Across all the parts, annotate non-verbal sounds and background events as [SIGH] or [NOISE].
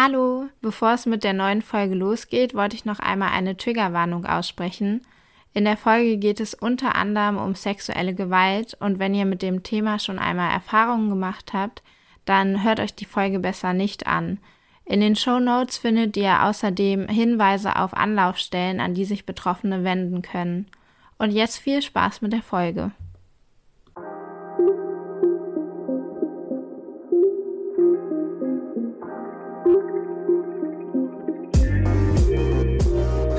Hallo, bevor es mit der neuen Folge losgeht, wollte ich noch einmal eine Triggerwarnung aussprechen. In der Folge geht es unter anderem um sexuelle Gewalt und wenn ihr mit dem Thema schon einmal Erfahrungen gemacht habt, dann hört euch die Folge besser nicht an. In den Show Notes findet ihr außerdem Hinweise auf Anlaufstellen, an die sich Betroffene wenden können. Und jetzt viel Spaß mit der Folge.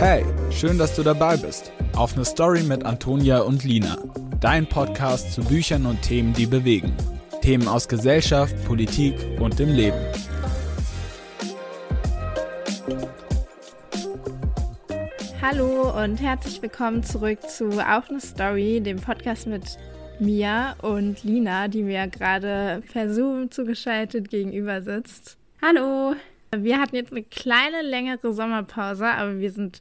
Hey, schön, dass du dabei bist. Auf eine Story mit Antonia und Lina. Dein Podcast zu Büchern und Themen, die bewegen. Themen aus Gesellschaft, Politik und dem Leben. Hallo und herzlich willkommen zurück zu Auf eine Story, dem Podcast mit mir und Lina, die mir gerade per Zoom zugeschaltet gegenüber sitzt. Hallo! Wir hatten jetzt eine kleine längere Sommerpause, aber wir sind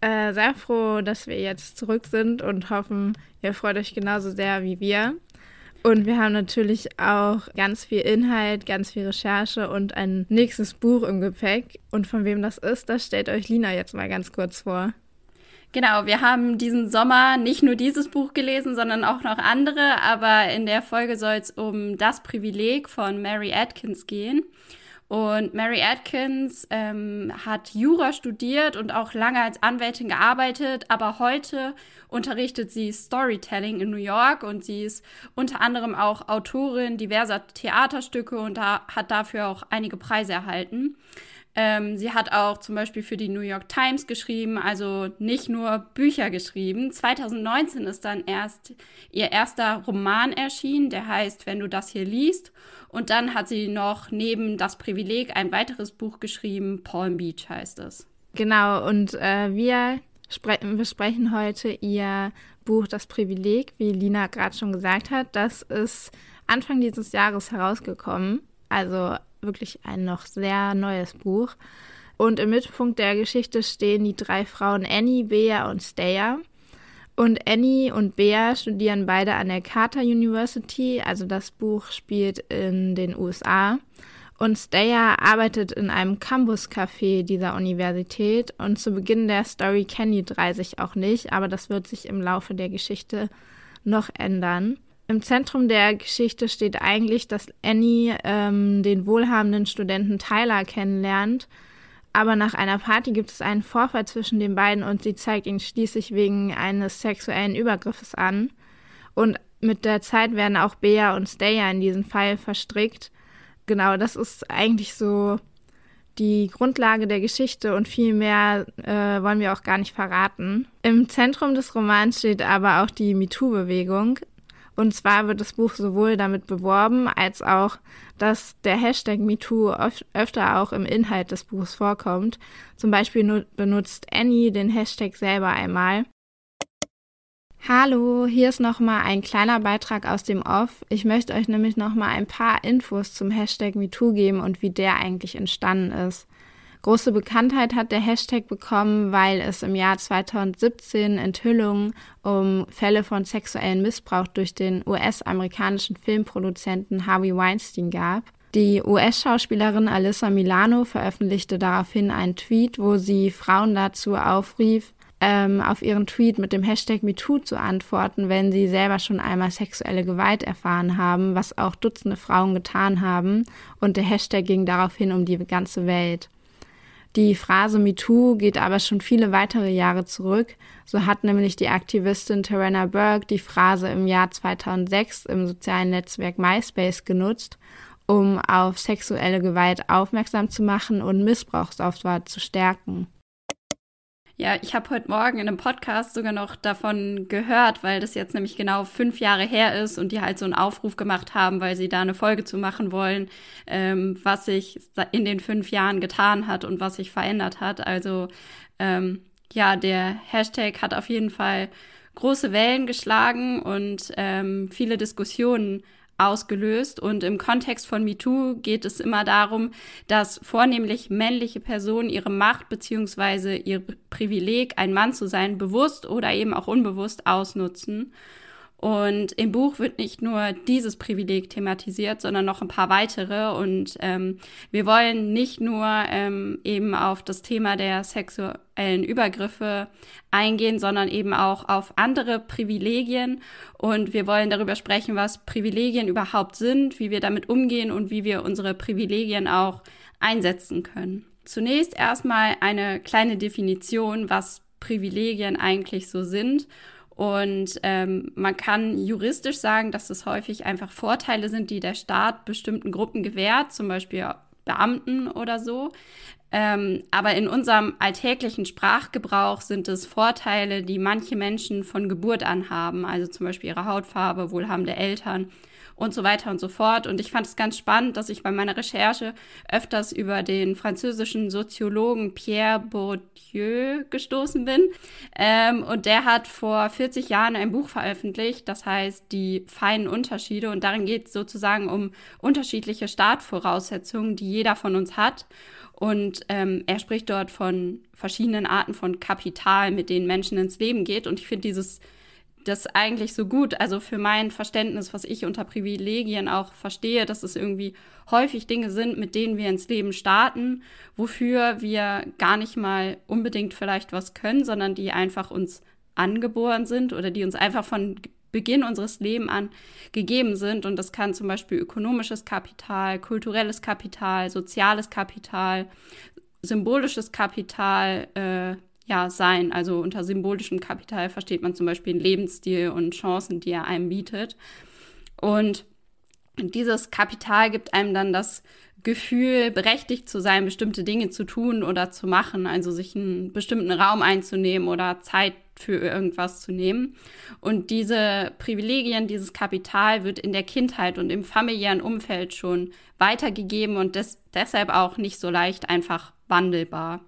äh, sehr froh, dass wir jetzt zurück sind und hoffen, ihr freut euch genauso sehr wie wir. Und wir haben natürlich auch ganz viel Inhalt, ganz viel Recherche und ein nächstes Buch im Gepäck. Und von wem das ist, das stellt euch Lina jetzt mal ganz kurz vor. Genau, wir haben diesen Sommer nicht nur dieses Buch gelesen, sondern auch noch andere, aber in der Folge soll es um Das Privileg von Mary Atkins gehen. Und Mary Atkins ähm, hat Jura studiert und auch lange als Anwältin gearbeitet, aber heute unterrichtet sie Storytelling in New York und sie ist unter anderem auch Autorin diverser Theaterstücke und da, hat dafür auch einige Preise erhalten. Ähm, sie hat auch zum Beispiel für die New York Times geschrieben, also nicht nur Bücher geschrieben. 2019 ist dann erst ihr erster Roman erschienen, der heißt Wenn du das hier liest. Und dann hat sie noch neben Das Privileg ein weiteres Buch geschrieben, Palm Beach heißt es. Genau, und äh, wir besprechen heute ihr Buch Das Privileg, wie Lina gerade schon gesagt hat. Das ist Anfang dieses Jahres herausgekommen. Also wirklich ein noch sehr neues Buch. Und im Mittelpunkt der Geschichte stehen die drei Frauen Annie, Bea und Steya. Und Annie und Bea studieren beide an der Carter University, also das Buch spielt in den USA. Und Steya arbeitet in einem Campus-Café dieser Universität. Und zu Beginn der Story kennen die drei sich auch nicht, aber das wird sich im Laufe der Geschichte noch ändern. Im Zentrum der Geschichte steht eigentlich, dass Annie ähm, den wohlhabenden Studenten Tyler kennenlernt. Aber nach einer Party gibt es einen Vorfall zwischen den beiden und sie zeigt ihn schließlich wegen eines sexuellen Übergriffes an. Und mit der Zeit werden auch Bea und Steya in diesen Fall verstrickt. Genau, das ist eigentlich so die Grundlage der Geschichte und viel mehr äh, wollen wir auch gar nicht verraten. Im Zentrum des Romans steht aber auch die MeToo-Bewegung. Und zwar wird das Buch sowohl damit beworben, als auch, dass der Hashtag MeToo öfter auch im Inhalt des Buchs vorkommt. Zum Beispiel benutzt Annie den Hashtag selber einmal. Hallo, hier ist nochmal ein kleiner Beitrag aus dem Off. Ich möchte euch nämlich nochmal ein paar Infos zum Hashtag MeToo geben und wie der eigentlich entstanden ist. Große Bekanntheit hat der Hashtag bekommen, weil es im Jahr 2017 Enthüllungen um Fälle von sexuellen Missbrauch durch den US-amerikanischen Filmproduzenten Harvey Weinstein gab. Die US-Schauspielerin Alyssa Milano veröffentlichte daraufhin einen Tweet, wo sie Frauen dazu aufrief, ähm, auf ihren Tweet mit dem Hashtag MeToo zu antworten, wenn sie selber schon einmal sexuelle Gewalt erfahren haben, was auch Dutzende Frauen getan haben. Und der Hashtag ging daraufhin um die ganze Welt. Die Phrase MeToo geht aber schon viele weitere Jahre zurück. So hat nämlich die Aktivistin Tarana Burke die Phrase im Jahr 2006 im sozialen Netzwerk MySpace genutzt, um auf sexuelle Gewalt aufmerksam zu machen und Missbrauchsopfer zu stärken. Ja, ich habe heute Morgen in einem Podcast sogar noch davon gehört, weil das jetzt nämlich genau fünf Jahre her ist und die halt so einen Aufruf gemacht haben, weil sie da eine Folge zu machen wollen, ähm, was sich in den fünf Jahren getan hat und was sich verändert hat. Also ähm, ja, der Hashtag hat auf jeden Fall große Wellen geschlagen und ähm, viele Diskussionen ausgelöst. Und im Kontext von MeToo geht es immer darum, dass vornehmlich männliche Personen ihre Macht beziehungsweise ihr Privileg, ein Mann zu sein, bewusst oder eben auch unbewusst ausnutzen. Und im Buch wird nicht nur dieses Privileg thematisiert, sondern noch ein paar weitere. Und ähm, wir wollen nicht nur ähm, eben auf das Thema der sexuellen Übergriffe eingehen, sondern eben auch auf andere Privilegien. Und wir wollen darüber sprechen, was Privilegien überhaupt sind, wie wir damit umgehen und wie wir unsere Privilegien auch einsetzen können. Zunächst erstmal eine kleine Definition, was Privilegien eigentlich so sind. Und ähm, man kann juristisch sagen, dass es häufig einfach Vorteile sind, die der Staat bestimmten Gruppen gewährt, zum Beispiel Beamten oder so. Ähm, aber in unserem alltäglichen Sprachgebrauch sind es Vorteile, die manche Menschen von Geburt an haben, also zum Beispiel ihre Hautfarbe, wohlhabende Eltern und so weiter und so fort. Und ich fand es ganz spannend, dass ich bei meiner Recherche öfters über den französischen Soziologen Pierre Bourdieu gestoßen bin. Ähm, und der hat vor 40 Jahren ein Buch veröffentlicht, das heißt Die feinen Unterschiede. Und darin geht es sozusagen um unterschiedliche Startvoraussetzungen, die jeder von uns hat. Und ähm, er spricht dort von verschiedenen Arten von Kapital, mit denen Menschen ins Leben geht. Und ich finde dieses das eigentlich so gut. Also für mein Verständnis, was ich unter Privilegien auch verstehe, dass es irgendwie häufig Dinge sind, mit denen wir ins Leben starten, wofür wir gar nicht mal unbedingt vielleicht was können, sondern die einfach uns angeboren sind oder die uns einfach von Beginn unseres Lebens an gegeben sind. Und das kann zum Beispiel ökonomisches Kapital, kulturelles Kapital, soziales Kapital, symbolisches Kapital, äh, ja, sein. Also unter symbolischem Kapital versteht man zum Beispiel den Lebensstil und Chancen, die er einem bietet. Und dieses Kapital gibt einem dann das Gefühl, berechtigt zu sein, bestimmte Dinge zu tun oder zu machen, also sich einen bestimmten Raum einzunehmen oder Zeit für irgendwas zu nehmen. Und diese Privilegien, dieses Kapital wird in der Kindheit und im familiären Umfeld schon weitergegeben und des deshalb auch nicht so leicht einfach wandelbar.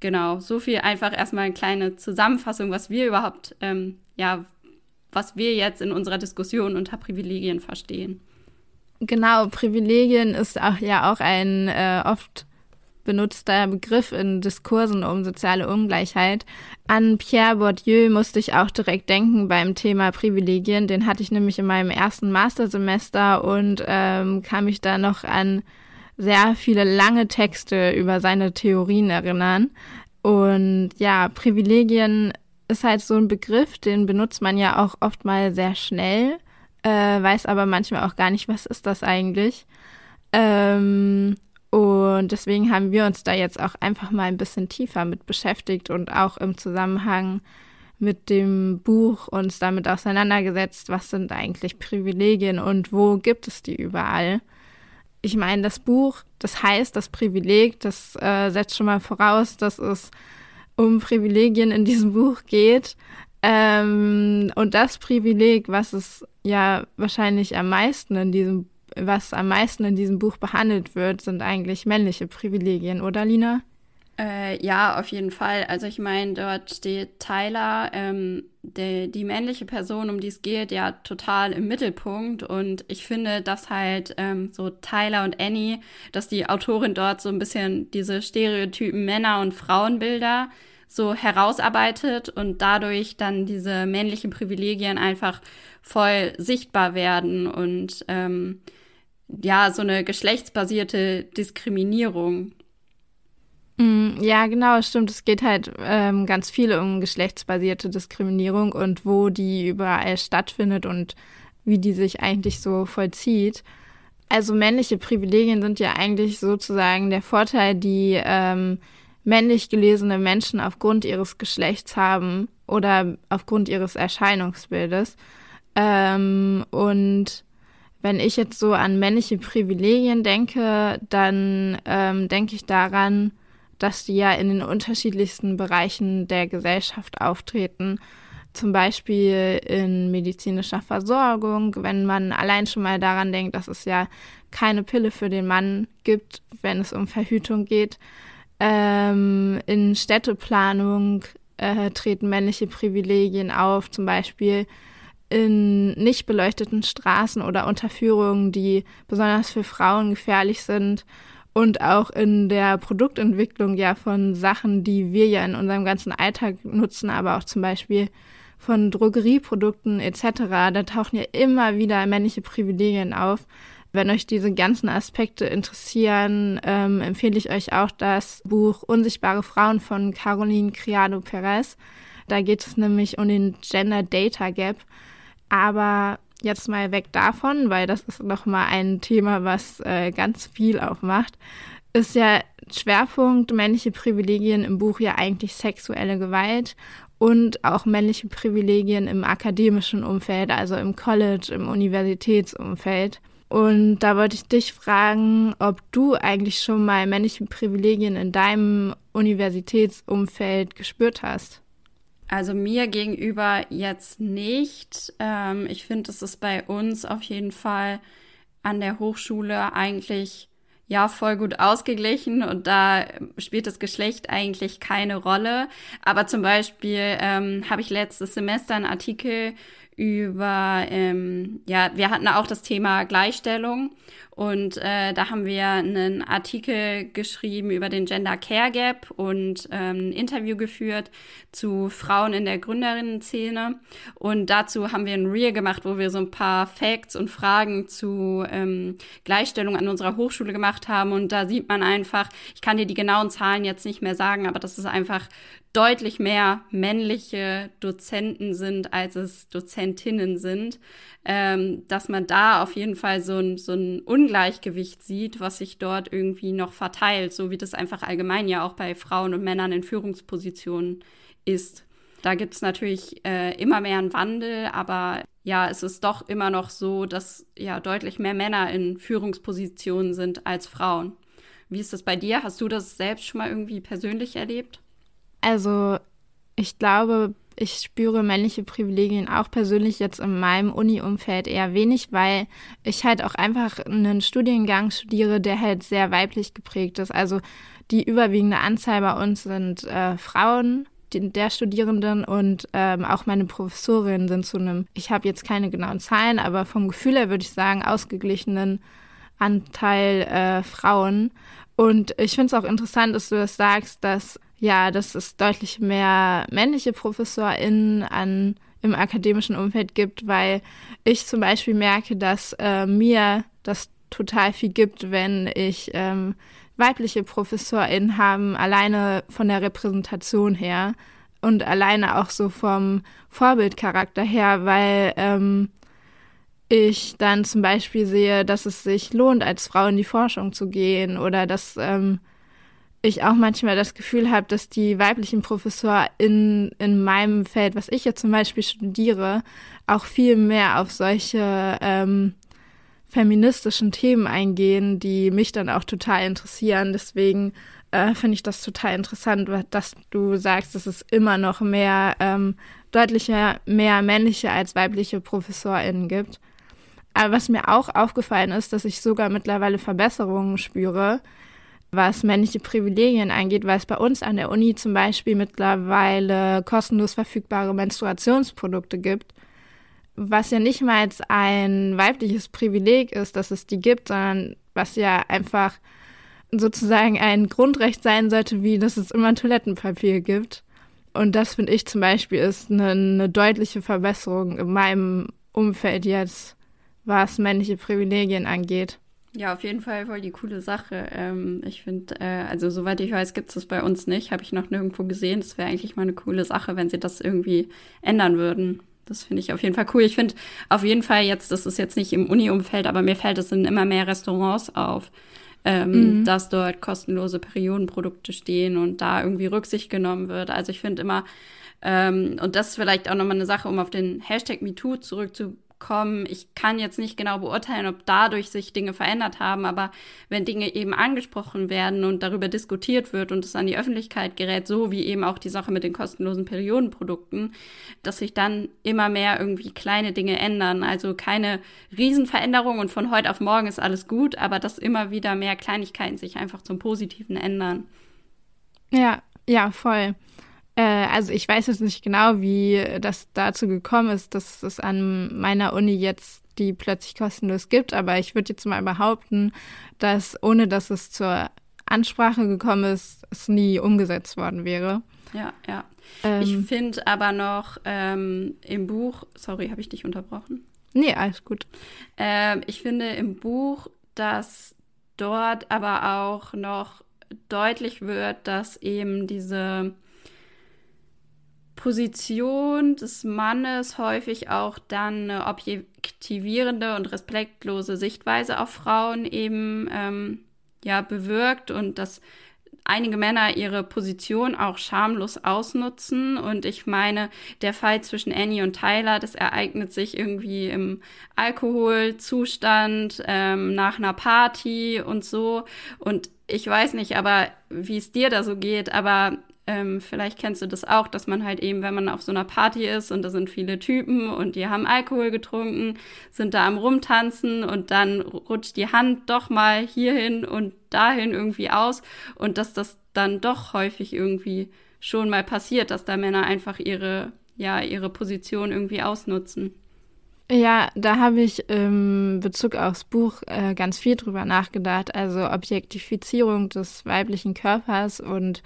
Genau, so viel einfach erstmal eine kleine Zusammenfassung, was wir überhaupt, ähm, ja, was wir jetzt in unserer Diskussion unter Privilegien verstehen. Genau, Privilegien ist auch ja auch ein äh, oft benutzter Begriff in Diskursen um soziale Ungleichheit. An Pierre Bourdieu musste ich auch direkt denken beim Thema Privilegien. Den hatte ich nämlich in meinem ersten Mastersemester und ähm, kam mich da noch an sehr viele lange Texte über seine Theorien erinnern. Und ja, Privilegien ist halt so ein Begriff, den benutzt man ja auch oft mal sehr schnell, äh, weiß aber manchmal auch gar nicht, was ist das eigentlich. Ähm, und deswegen haben wir uns da jetzt auch einfach mal ein bisschen tiefer mit beschäftigt und auch im Zusammenhang mit dem Buch uns damit auseinandergesetzt, was sind eigentlich Privilegien und wo gibt es die überall ich meine, das Buch, das heißt, das Privileg, das äh, setzt schon mal voraus, dass es um Privilegien in diesem Buch geht. Ähm, und das Privileg, was es ja wahrscheinlich am meisten in diesem, was am meisten in diesem Buch behandelt wird, sind eigentlich männliche Privilegien, oder Lina? Äh, ja, auf jeden Fall. Also ich meine, dort steht Tyler, ähm, der, die männliche Person, um die es geht, ja total im Mittelpunkt. Und ich finde, dass halt ähm, so Tyler und Annie, dass die Autorin dort so ein bisschen diese Stereotypen Männer- und Frauenbilder so herausarbeitet und dadurch dann diese männlichen Privilegien einfach voll sichtbar werden und ähm, ja, so eine geschlechtsbasierte Diskriminierung ja, genau, stimmt. Es geht halt ähm, ganz viel um geschlechtsbasierte Diskriminierung und wo die überall stattfindet und wie die sich eigentlich so vollzieht. Also männliche Privilegien sind ja eigentlich sozusagen der Vorteil, die ähm, männlich gelesene Menschen aufgrund ihres Geschlechts haben oder aufgrund ihres Erscheinungsbildes. Ähm, und wenn ich jetzt so an männliche Privilegien denke, dann ähm, denke ich daran, dass die ja in den unterschiedlichsten Bereichen der Gesellschaft auftreten. Zum Beispiel in medizinischer Versorgung, wenn man allein schon mal daran denkt, dass es ja keine Pille für den Mann gibt, wenn es um Verhütung geht. Ähm, in Städteplanung äh, treten männliche Privilegien auf, zum Beispiel in nicht beleuchteten Straßen oder Unterführungen, die besonders für Frauen gefährlich sind und auch in der Produktentwicklung ja von Sachen, die wir ja in unserem ganzen Alltag nutzen, aber auch zum Beispiel von Drogerieprodukten etc., da tauchen ja immer wieder männliche Privilegien auf. Wenn euch diese ganzen Aspekte interessieren, ähm, empfehle ich euch auch das Buch Unsichtbare Frauen von Caroline Criado Perez. Da geht es nämlich um den Gender Data Gap. Aber jetzt mal weg davon, weil das ist nochmal ein Thema, was äh, ganz viel aufmacht, ist ja Schwerpunkt männliche Privilegien im Buch ja eigentlich sexuelle Gewalt und auch männliche Privilegien im akademischen Umfeld, also im College, im Universitätsumfeld. Und da wollte ich dich fragen, ob du eigentlich schon mal männliche Privilegien in deinem Universitätsumfeld gespürt hast. Also mir gegenüber jetzt nicht. Ähm, ich finde, es ist bei uns auf jeden Fall an der Hochschule eigentlich ja voll gut ausgeglichen und da spielt das Geschlecht eigentlich keine Rolle. Aber zum Beispiel ähm, habe ich letztes Semester einen Artikel über, ähm, ja, wir hatten auch das Thema Gleichstellung und äh, da haben wir einen Artikel geschrieben über den Gender Care Gap und ähm, ein Interview geführt zu Frauen in der Gründerinnen-Szene. Und dazu haben wir ein Reel gemacht, wo wir so ein paar Facts und Fragen zu ähm, Gleichstellung an unserer Hochschule gemacht haben. Und da sieht man einfach, ich kann dir die genauen Zahlen jetzt nicht mehr sagen, aber das ist einfach deutlich mehr männliche Dozenten sind, als es Dozentinnen sind, ähm, dass man da auf jeden Fall so ein, so ein Ungleichgewicht sieht, was sich dort irgendwie noch verteilt, so wie das einfach allgemein ja auch bei Frauen und Männern in Führungspositionen ist. Da gibt es natürlich äh, immer mehr einen Wandel, aber ja, es ist doch immer noch so, dass ja deutlich mehr Männer in Führungspositionen sind als Frauen. Wie ist das bei dir? Hast du das selbst schon mal irgendwie persönlich erlebt? Also ich glaube, ich spüre männliche Privilegien auch persönlich jetzt in meinem Uni-Umfeld eher wenig, weil ich halt auch einfach einen Studiengang studiere, der halt sehr weiblich geprägt ist. Also die überwiegende Anzahl bei uns sind äh, Frauen, die, der Studierenden und ähm, auch meine Professorinnen sind zu einem, ich habe jetzt keine genauen Zahlen, aber vom Gefühl her würde ich sagen, ausgeglichenen Anteil äh, Frauen. Und ich finde es auch interessant, dass du das sagst, dass ja, dass es deutlich mehr männliche ProfessorInnen an, im akademischen Umfeld gibt, weil ich zum Beispiel merke, dass äh, mir das total viel gibt, wenn ich ähm, weibliche ProfessorInnen haben, alleine von der Repräsentation her und alleine auch so vom Vorbildcharakter her, weil ähm, ich dann zum Beispiel sehe, dass es sich lohnt, als Frau in die Forschung zu gehen oder dass ähm, ich auch manchmal das Gefühl habe, dass die weiblichen Professoren in, in meinem Feld, was ich jetzt zum Beispiel studiere, auch viel mehr auf solche ähm, feministischen Themen eingehen, die mich dann auch total interessieren. Deswegen äh, finde ich das total interessant, dass du sagst, dass es immer noch mehr, ähm, deutlicher mehr männliche als weibliche ProfessorInnen gibt. Aber was mir auch aufgefallen ist, dass ich sogar mittlerweile Verbesserungen spüre, was männliche Privilegien angeht, weil es bei uns an der Uni zum Beispiel mittlerweile kostenlos verfügbare Menstruationsprodukte gibt, was ja nicht mal ein weibliches Privileg ist, dass es die gibt, sondern was ja einfach sozusagen ein Grundrecht sein sollte, wie dass es immer Toilettenpapier gibt. Und das finde ich zum Beispiel ist eine, eine deutliche Verbesserung in meinem Umfeld jetzt, was männliche Privilegien angeht. Ja, auf jeden Fall voll die coole Sache. Ähm, ich finde, äh, also soweit ich weiß, gibt es das bei uns nicht. Habe ich noch nirgendwo gesehen. Das wäre eigentlich mal eine coole Sache, wenn sie das irgendwie ändern würden. Das finde ich auf jeden Fall cool. Ich finde auf jeden Fall jetzt, das ist jetzt nicht im Uni-Umfeld, aber mir fällt es in immer mehr Restaurants auf, ähm, mhm. dass dort kostenlose Periodenprodukte stehen und da irgendwie Rücksicht genommen wird. Also ich finde immer, ähm, und das ist vielleicht auch nochmal eine Sache, um auf den Hashtag MeToo zurückzukommen kommen. Ich kann jetzt nicht genau beurteilen, ob dadurch sich Dinge verändert haben, aber wenn Dinge eben angesprochen werden und darüber diskutiert wird und es an die Öffentlichkeit gerät, so wie eben auch die Sache mit den kostenlosen Periodenprodukten, dass sich dann immer mehr irgendwie kleine Dinge ändern. Also keine Riesenveränderung und von heute auf morgen ist alles gut, aber dass immer wieder mehr Kleinigkeiten sich einfach zum Positiven ändern. Ja, ja, voll. Äh, also ich weiß jetzt nicht genau, wie das dazu gekommen ist, dass es an meiner Uni jetzt die plötzlich kostenlos gibt, aber ich würde jetzt mal behaupten, dass ohne dass es zur Ansprache gekommen ist, es nie umgesetzt worden wäre. Ja, ja. Ähm, ich finde aber noch ähm, im Buch, sorry, habe ich dich unterbrochen? Nee, alles gut. Ähm, ich finde im Buch, dass dort aber auch noch deutlich wird, dass eben diese Position des Mannes häufig auch dann eine objektivierende und respektlose Sichtweise auf Frauen eben ähm, ja bewirkt und dass einige Männer ihre Position auch schamlos ausnutzen. Und ich meine, der Fall zwischen Annie und Tyler, das ereignet sich irgendwie im Alkoholzustand, ähm, nach einer Party und so. Und ich weiß nicht, aber wie es dir da so geht, aber ähm, vielleicht kennst du das auch, dass man halt eben, wenn man auf so einer Party ist und da sind viele Typen und die haben Alkohol getrunken, sind da am Rumtanzen und dann rutscht die Hand doch mal hierhin und dahin irgendwie aus und dass das dann doch häufig irgendwie schon mal passiert, dass da Männer einfach ihre, ja, ihre Position irgendwie ausnutzen. Ja, da habe ich im Bezug aufs Buch äh, ganz viel drüber nachgedacht. Also Objektifizierung des weiblichen Körpers und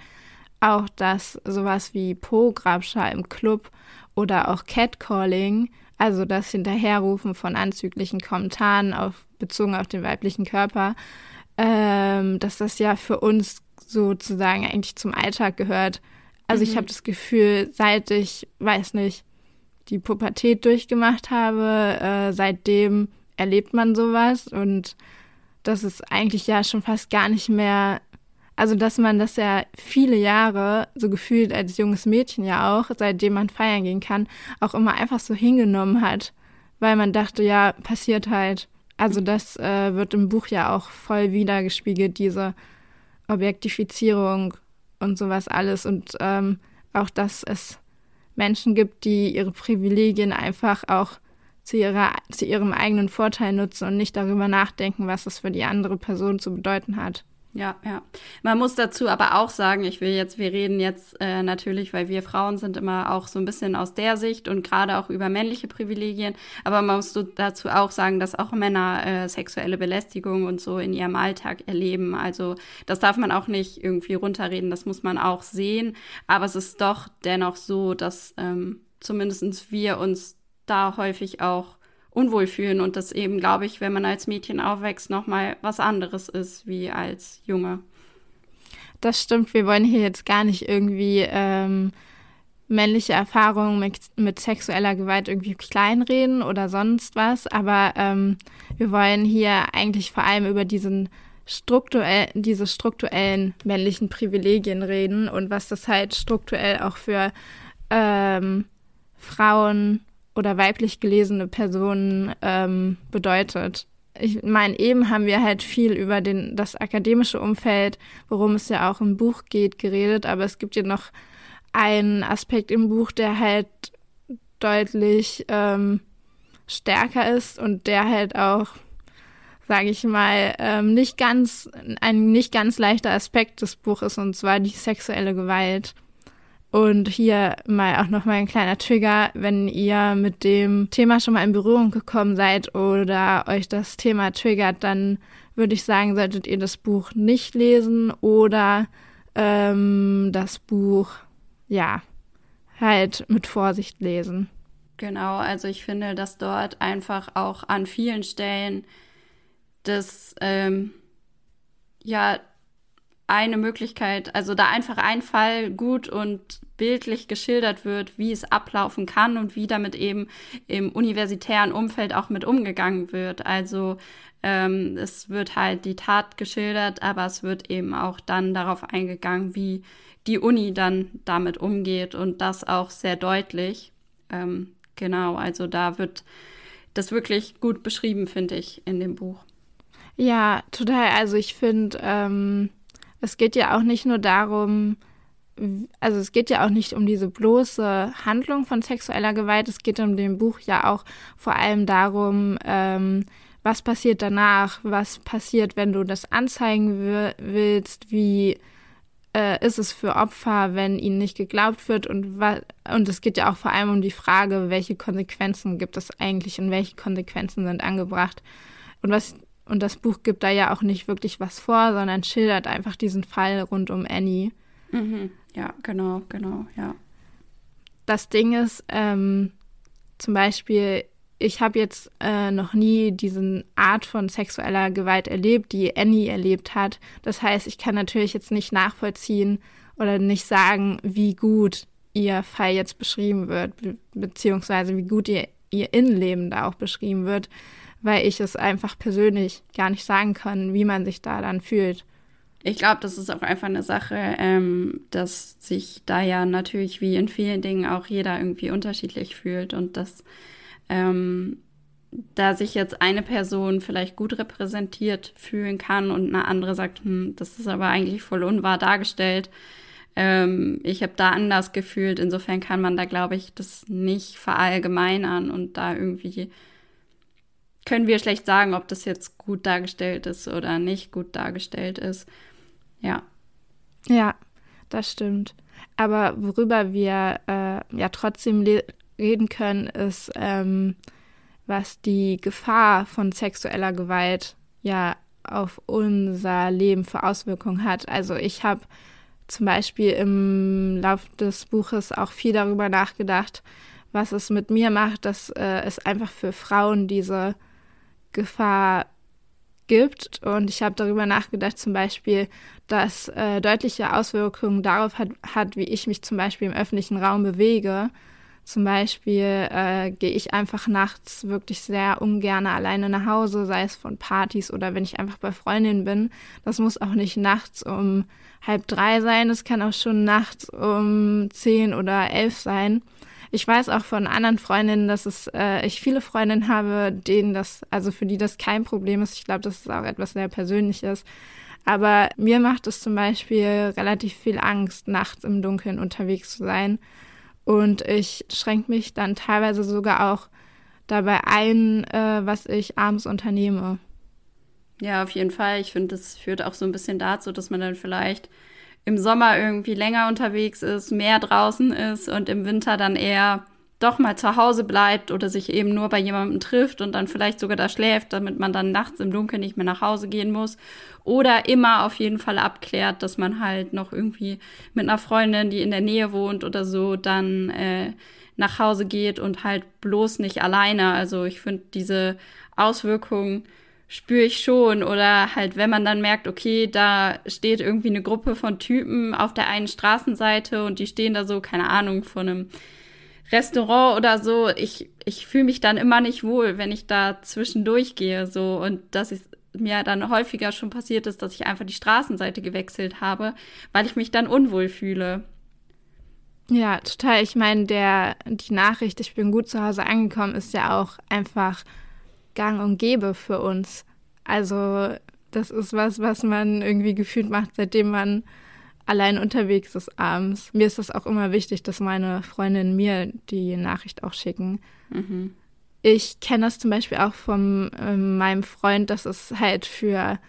auch, dass sowas wie Po-Grabscher im Club oder auch Catcalling, also das Hinterherrufen von anzüglichen Kommentaren auf, bezogen auf den weiblichen Körper, ähm, dass das ja für uns sozusagen eigentlich zum Alltag gehört. Also mhm. ich habe das Gefühl, seit ich, weiß nicht, die Pubertät durchgemacht habe, äh, seitdem erlebt man sowas und das ist eigentlich ja schon fast gar nicht mehr also, dass man das ja viele Jahre, so gefühlt als junges Mädchen ja auch, seitdem man feiern gehen kann, auch immer einfach so hingenommen hat, weil man dachte, ja, passiert halt. Also, das äh, wird im Buch ja auch voll wiedergespiegelt, diese Objektifizierung und sowas alles. Und ähm, auch, dass es Menschen gibt, die ihre Privilegien einfach auch zu, ihrer, zu ihrem eigenen Vorteil nutzen und nicht darüber nachdenken, was es für die andere Person zu bedeuten hat. Ja, ja. Man muss dazu aber auch sagen, ich will jetzt, wir reden jetzt äh, natürlich, weil wir Frauen sind immer auch so ein bisschen aus der Sicht und gerade auch über männliche Privilegien, aber man muss dazu auch sagen, dass auch Männer äh, sexuelle Belästigung und so in ihrem Alltag erleben. Also das darf man auch nicht irgendwie runterreden, das muss man auch sehen. Aber es ist doch dennoch so, dass ähm, zumindest wir uns da häufig auch unwohl fühlen und das eben, glaube ich, wenn man als Mädchen aufwächst, nochmal was anderes ist wie als Junge. Das stimmt, wir wollen hier jetzt gar nicht irgendwie ähm, männliche Erfahrungen mit, mit, sexueller Gewalt irgendwie kleinreden oder sonst was, aber ähm, wir wollen hier eigentlich vor allem über diesen strukturell, diese strukturellen männlichen Privilegien reden und was das halt strukturell auch für ähm, Frauen oder weiblich gelesene Personen ähm, bedeutet. Ich meine, eben haben wir halt viel über den, das akademische Umfeld, worum es ja auch im Buch geht, geredet, aber es gibt ja noch einen Aspekt im Buch, der halt deutlich ähm, stärker ist und der halt auch, sage ich mal, ähm, nicht ganz ein nicht ganz leichter Aspekt des Buches und zwar die sexuelle Gewalt. Und hier mal auch noch mal ein kleiner Trigger, wenn ihr mit dem Thema schon mal in Berührung gekommen seid oder euch das Thema triggert, dann würde ich sagen, solltet ihr das Buch nicht lesen oder ähm, das Buch, ja, halt mit Vorsicht lesen. Genau, also ich finde, dass dort einfach auch an vielen Stellen das, ähm, ja, eine Möglichkeit, also da einfach ein Fall gut und bildlich geschildert wird, wie es ablaufen kann und wie damit eben im universitären Umfeld auch mit umgegangen wird. Also ähm, es wird halt die Tat geschildert, aber es wird eben auch dann darauf eingegangen, wie die Uni dann damit umgeht und das auch sehr deutlich. Ähm, genau, also da wird das wirklich gut beschrieben, finde ich, in dem Buch. Ja, total. Also ich finde, ähm es geht ja auch nicht nur darum, also es geht ja auch nicht um diese bloße Handlung von sexueller Gewalt, es geht in dem Buch ja auch vor allem darum, ähm, was passiert danach, was passiert, wenn du das anzeigen willst, wie äh, ist es für Opfer, wenn ihnen nicht geglaubt wird und, und es geht ja auch vor allem um die Frage, welche Konsequenzen gibt es eigentlich und welche Konsequenzen sind angebracht. Und was und das Buch gibt da ja auch nicht wirklich was vor, sondern schildert einfach diesen Fall rund um Annie. Mhm. Ja, genau, genau, ja. Das Ding ist, ähm, zum Beispiel, ich habe jetzt äh, noch nie diesen Art von sexueller Gewalt erlebt, die Annie erlebt hat. Das heißt, ich kann natürlich jetzt nicht nachvollziehen oder nicht sagen, wie gut ihr Fall jetzt beschrieben wird, be beziehungsweise wie gut ihr, ihr Innenleben da auch beschrieben wird, weil ich es einfach persönlich gar nicht sagen kann, wie man sich da dann fühlt. Ich glaube, das ist auch einfach eine Sache, ähm, dass sich da ja natürlich wie in vielen Dingen auch jeder irgendwie unterschiedlich fühlt und dass ähm, da sich jetzt eine Person vielleicht gut repräsentiert fühlen kann und eine andere sagt, hm, das ist aber eigentlich voll unwahr dargestellt. Ähm, ich habe da anders gefühlt. Insofern kann man da, glaube ich, das nicht verallgemeinern und da irgendwie können wir schlecht sagen, ob das jetzt gut dargestellt ist oder nicht gut dargestellt ist. Ja. Ja, das stimmt. Aber worüber wir äh, ja trotzdem reden können, ist, ähm, was die Gefahr von sexueller Gewalt ja auf unser Leben für Auswirkungen hat. Also ich habe zum Beispiel im Laufe des Buches auch viel darüber nachgedacht, was es mit mir macht, dass äh, es einfach für Frauen diese Gefahr gibt. Und ich habe darüber nachgedacht, zum Beispiel, dass äh, deutliche Auswirkungen darauf hat, hat, wie ich mich zum Beispiel im öffentlichen Raum bewege. Zum Beispiel äh, gehe ich einfach nachts wirklich sehr ungern alleine nach Hause, sei es von Partys oder wenn ich einfach bei Freundinnen bin. Das muss auch nicht nachts um halb drei sein, es kann auch schon nachts um zehn oder elf sein. Ich weiß auch von anderen Freundinnen, dass es, äh, ich viele Freundinnen habe, denen das, also für die das kein Problem ist. Ich glaube, das ist auch etwas sehr Persönliches. Aber mir macht es zum Beispiel relativ viel Angst, nachts im Dunkeln unterwegs zu sein. Und ich schränke mich dann teilweise sogar auch dabei ein, äh, was ich abends unternehme. Ja, auf jeden Fall. Ich finde, das führt auch so ein bisschen dazu, dass man dann vielleicht im Sommer irgendwie länger unterwegs ist, mehr draußen ist und im Winter dann eher doch mal zu Hause bleibt oder sich eben nur bei jemandem trifft und dann vielleicht sogar da schläft, damit man dann nachts im Dunkeln nicht mehr nach Hause gehen muss. Oder immer auf jeden Fall abklärt, dass man halt noch irgendwie mit einer Freundin, die in der Nähe wohnt oder so, dann äh, nach Hause geht und halt bloß nicht alleine. Also ich finde diese Auswirkungen spüre ich schon. Oder halt, wenn man dann merkt, okay, da steht irgendwie eine Gruppe von Typen auf der einen Straßenseite und die stehen da so, keine Ahnung, von einem Restaurant oder so. Ich, ich fühle mich dann immer nicht wohl, wenn ich da zwischendurch gehe, so. Und dass es mir dann häufiger schon passiert ist, dass ich einfach die Straßenseite gewechselt habe, weil ich mich dann unwohl fühle. Ja, total. Ich meine, der, die Nachricht, ich bin gut zu Hause angekommen, ist ja auch einfach gang und gäbe für uns. Also das ist was, was man irgendwie gefühlt macht, seitdem man allein unterwegs ist abends. Mir ist das auch immer wichtig, dass meine Freundinnen mir die Nachricht auch schicken. Mhm. Ich kenne das zum Beispiel auch von äh, meinem Freund, dass es halt für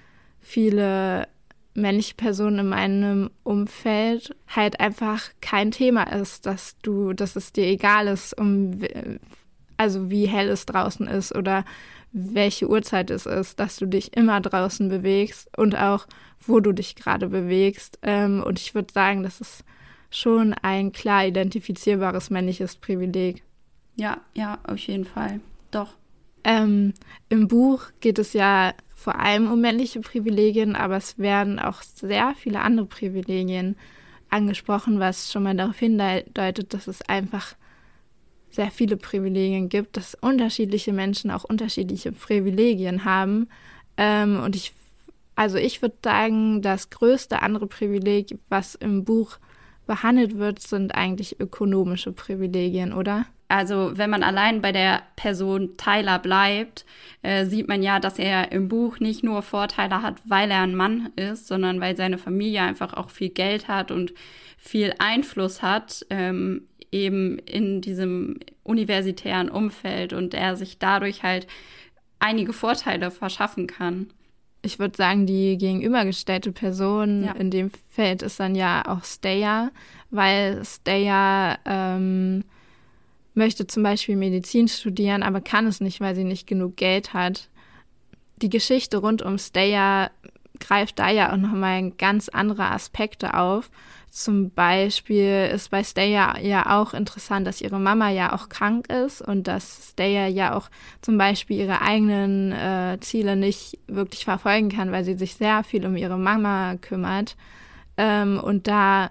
viele männliche Personen in meinem Umfeld halt einfach kein Thema ist, dass du, dass es dir egal ist, um also wie hell es draußen ist oder welche Uhrzeit es ist, dass du dich immer draußen bewegst und auch, wo du dich gerade bewegst. Ähm, und ich würde sagen, das ist schon ein klar identifizierbares männliches Privileg. Ja, ja, auf jeden Fall. Doch. Ähm, Im Buch geht es ja vor allem um männliche Privilegien, aber es werden auch sehr viele andere Privilegien angesprochen, was schon mal darauf hindeutet, dass es einfach sehr viele Privilegien gibt, dass unterschiedliche Menschen auch unterschiedliche Privilegien haben. Ähm, und ich, also ich würde sagen, das größte andere Privileg, was im Buch behandelt wird, sind eigentlich ökonomische Privilegien, oder? Also wenn man allein bei der Person Tyler bleibt, äh, sieht man ja, dass er im Buch nicht nur Vorteile hat, weil er ein Mann ist, sondern weil seine Familie einfach auch viel Geld hat und viel Einfluss hat. Ähm, eben in diesem universitären Umfeld und er sich dadurch halt einige Vorteile verschaffen kann. Ich würde sagen, die gegenübergestellte Person ja. in dem Feld ist dann ja auch Stayer, weil Stayer ähm, möchte zum Beispiel Medizin studieren, aber kann es nicht, weil sie nicht genug Geld hat. die Geschichte rund um Stayer greift da ja auch nochmal ganz andere Aspekte auf. Zum Beispiel ist bei Stayer ja auch interessant, dass ihre Mama ja auch krank ist und dass Stayer ja auch zum Beispiel ihre eigenen äh, Ziele nicht wirklich verfolgen kann, weil sie sich sehr viel um ihre Mama kümmert. Ähm, und da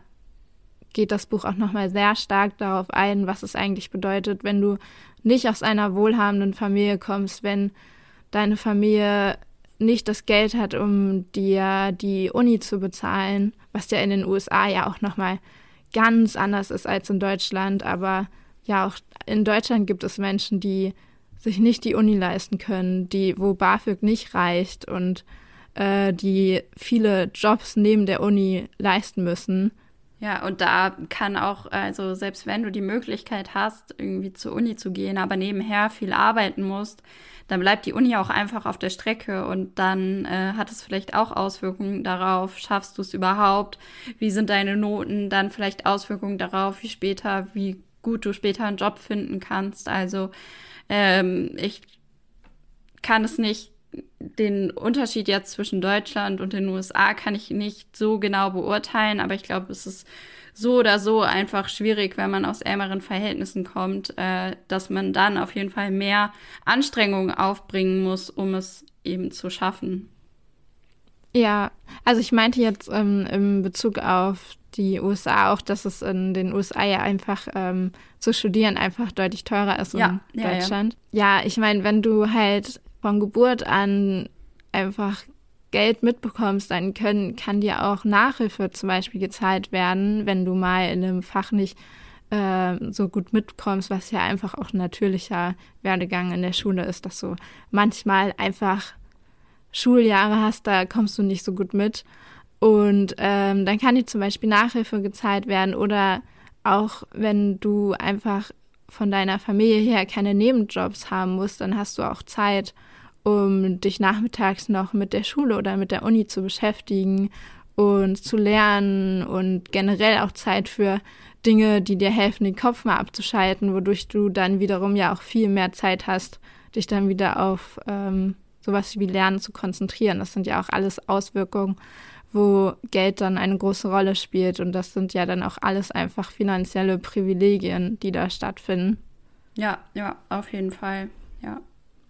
geht das Buch auch nochmal sehr stark darauf ein, was es eigentlich bedeutet, wenn du nicht aus einer wohlhabenden Familie kommst, wenn deine Familie nicht das Geld hat, um dir die Uni zu bezahlen, was ja in den USA ja auch nochmal ganz anders ist als in Deutschland. Aber ja, auch in Deutschland gibt es Menschen, die sich nicht die Uni leisten können, die, wo BAföG nicht reicht und äh, die viele Jobs neben der Uni leisten müssen. Ja, und da kann auch, also selbst wenn du die Möglichkeit hast, irgendwie zur Uni zu gehen, aber nebenher viel arbeiten musst, dann bleibt die Uni auch einfach auf der Strecke und dann äh, hat es vielleicht auch Auswirkungen darauf, schaffst du es überhaupt, wie sind deine Noten, dann vielleicht Auswirkungen darauf, wie später, wie gut du später einen Job finden kannst. Also ähm, ich kann es nicht, den Unterschied jetzt zwischen Deutschland und den USA kann ich nicht so genau beurteilen, aber ich glaube, es ist so oder so einfach schwierig, wenn man aus ärmeren Verhältnissen kommt, äh, dass man dann auf jeden Fall mehr Anstrengungen aufbringen muss, um es eben zu schaffen. Ja, also ich meinte jetzt ähm, im Bezug auf die USA auch, dass es in den USA ja einfach ähm, zu studieren einfach deutlich teurer ist ja, in Deutschland. Ja, ja. ja ich meine, wenn du halt von Geburt an einfach Geld mitbekommst, dann können, kann dir auch Nachhilfe zum Beispiel gezahlt werden, wenn du mal in einem Fach nicht äh, so gut mitkommst, was ja einfach auch ein natürlicher Werdegang in der Schule ist, dass du manchmal einfach Schuljahre hast, da kommst du nicht so gut mit. Und ähm, dann kann dir zum Beispiel Nachhilfe gezahlt werden oder auch wenn du einfach von deiner Familie her keine Nebenjobs haben musst, dann hast du auch Zeit, um dich nachmittags noch mit der Schule oder mit der Uni zu beschäftigen und zu lernen und generell auch Zeit für Dinge, die dir helfen, den Kopf mal abzuschalten, wodurch du dann wiederum ja auch viel mehr Zeit hast, dich dann wieder auf ähm, sowas wie Lernen zu konzentrieren. Das sind ja auch alles Auswirkungen, wo Geld dann eine große Rolle spielt und das sind ja dann auch alles einfach finanzielle Privilegien, die da stattfinden. Ja, ja, auf jeden Fall, ja.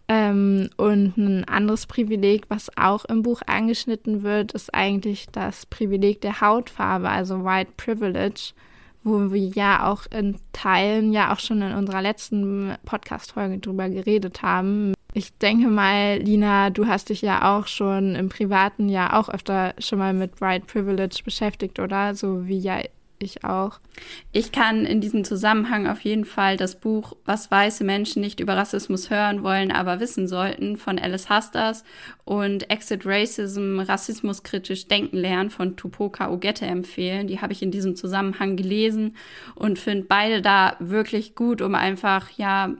Ähm, und ein anderes Privileg, was auch im Buch angeschnitten wird, ist eigentlich das Privileg der Hautfarbe, also White Privilege, wo wir ja auch in Teilen ja auch schon in unserer letzten Podcast-Folge drüber geredet haben. Ich denke mal, Lina, du hast dich ja auch schon im privaten ja auch öfter schon mal mit White Privilege beschäftigt, oder? So wie ja ich auch. Ich kann in diesem Zusammenhang auf jeden Fall das Buch Was weiße Menschen nicht über Rassismus hören wollen, aber wissen sollten von Alice Hasters und Exit Racism Rassismuskritisch denken lernen von Tupoka Ogette empfehlen. Die habe ich in diesem Zusammenhang gelesen und finde beide da wirklich gut, um einfach ja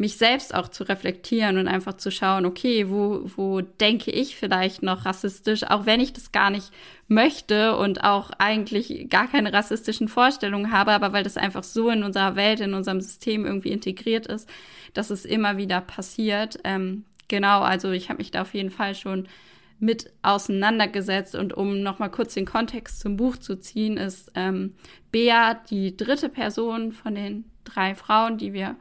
mich selbst auch zu reflektieren und einfach zu schauen, okay, wo, wo denke ich vielleicht noch rassistisch, auch wenn ich das gar nicht möchte und auch eigentlich gar keine rassistischen Vorstellungen habe, aber weil das einfach so in unserer Welt, in unserem System irgendwie integriert ist, dass es immer wieder passiert. Ähm, genau, also ich habe mich da auf jeden Fall schon mit auseinandergesetzt. Und um nochmal kurz den Kontext zum Buch zu ziehen, ist ähm, Bea die dritte Person von den drei Frauen, die wir,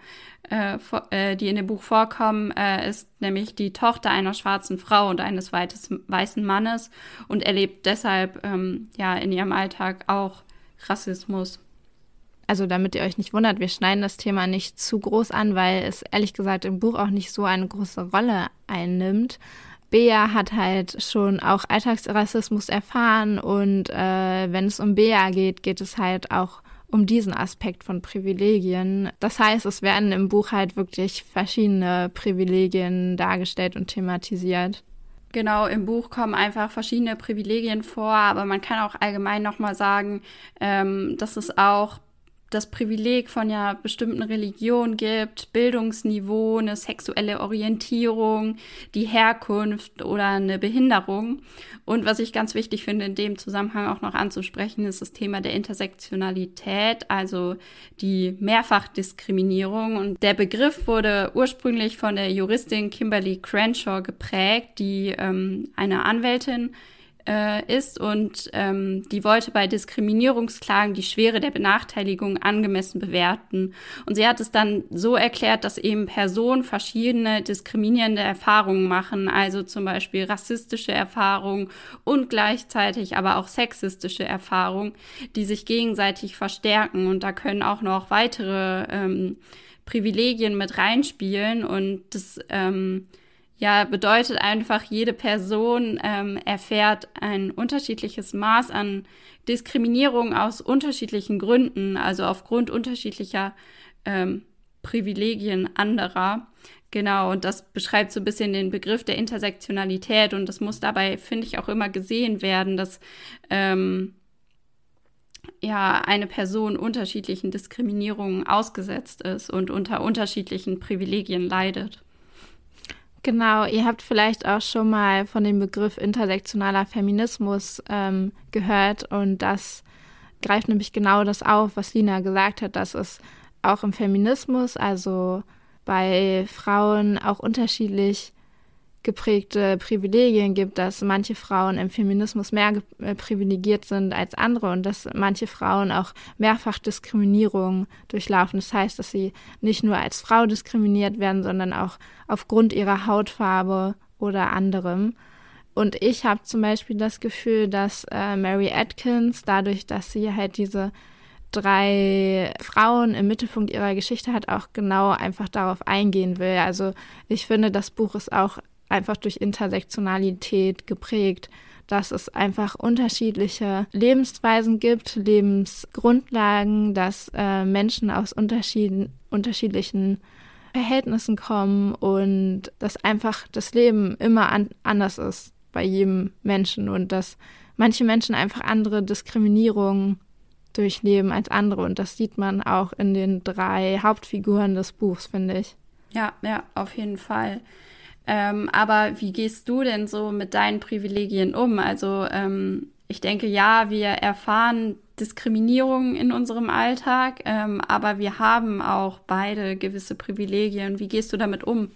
äh, äh, die in dem Buch vorkommen, äh, ist nämlich die Tochter einer schwarzen Frau und eines weites, weißen Mannes und erlebt deshalb ähm, ja in ihrem Alltag auch Rassismus. Also damit ihr euch nicht wundert, wir schneiden das Thema nicht zu groß an, weil es ehrlich gesagt im Buch auch nicht so eine große Rolle einnimmt. Bea hat halt schon auch Alltagsrassismus erfahren und äh, wenn es um Bea geht, geht es halt auch um diesen Aspekt von Privilegien. Das heißt, es werden im Buch halt wirklich verschiedene Privilegien dargestellt und thematisiert. Genau, im Buch kommen einfach verschiedene Privilegien vor, aber man kann auch allgemein nochmal sagen, ähm, dass es auch das Privileg von ja bestimmten Religionen gibt, Bildungsniveau, eine sexuelle Orientierung, die Herkunft oder eine Behinderung. Und was ich ganz wichtig finde, in dem Zusammenhang auch noch anzusprechen, ist das Thema der Intersektionalität, also die Mehrfachdiskriminierung. Und der Begriff wurde ursprünglich von der Juristin Kimberly Crenshaw geprägt, die ähm, eine Anwältin äh, ist und ähm, die wollte bei Diskriminierungsklagen die Schwere der Benachteiligung angemessen bewerten. Und sie hat es dann so erklärt, dass eben Personen verschiedene diskriminierende Erfahrungen machen, also zum Beispiel rassistische Erfahrungen und gleichzeitig aber auch sexistische Erfahrungen, die sich gegenseitig verstärken. Und da können auch noch weitere ähm, Privilegien mit reinspielen und das ähm, ja, bedeutet einfach, jede Person ähm, erfährt ein unterschiedliches Maß an Diskriminierung aus unterschiedlichen Gründen, also aufgrund unterschiedlicher ähm, Privilegien anderer. Genau, und das beschreibt so ein bisschen den Begriff der Intersektionalität und das muss dabei, finde ich, auch immer gesehen werden, dass ähm, ja eine Person unterschiedlichen Diskriminierungen ausgesetzt ist und unter unterschiedlichen Privilegien leidet. Genau, ihr habt vielleicht auch schon mal von dem Begriff intersektionaler Feminismus ähm, gehört und das greift nämlich genau das auf, was Lina gesagt hat, dass es auch im Feminismus, also bei Frauen auch unterschiedlich geprägte Privilegien gibt, dass manche Frauen im Feminismus mehr äh, privilegiert sind als andere und dass manche Frauen auch mehrfach Diskriminierung durchlaufen. Das heißt, dass sie nicht nur als Frau diskriminiert werden, sondern auch aufgrund ihrer Hautfarbe oder anderem. Und ich habe zum Beispiel das Gefühl, dass äh, Mary Atkins, dadurch, dass sie halt diese drei Frauen im Mittelpunkt ihrer Geschichte hat, auch genau einfach darauf eingehen will. Also ich finde, das Buch ist auch einfach durch Intersektionalität geprägt, dass es einfach unterschiedliche Lebensweisen gibt, Lebensgrundlagen, dass äh, Menschen aus unterschied unterschiedlichen Verhältnissen kommen und dass einfach das Leben immer an anders ist bei jedem Menschen und dass manche Menschen einfach andere Diskriminierungen durchleben als andere und das sieht man auch in den drei Hauptfiguren des Buchs, finde ich. Ja, ja, auf jeden Fall. Ähm, aber wie gehst du denn so mit deinen Privilegien um? Also ähm, ich denke, ja, wir erfahren Diskriminierung in unserem Alltag, ähm, aber wir haben auch beide gewisse Privilegien. Wie gehst du damit um?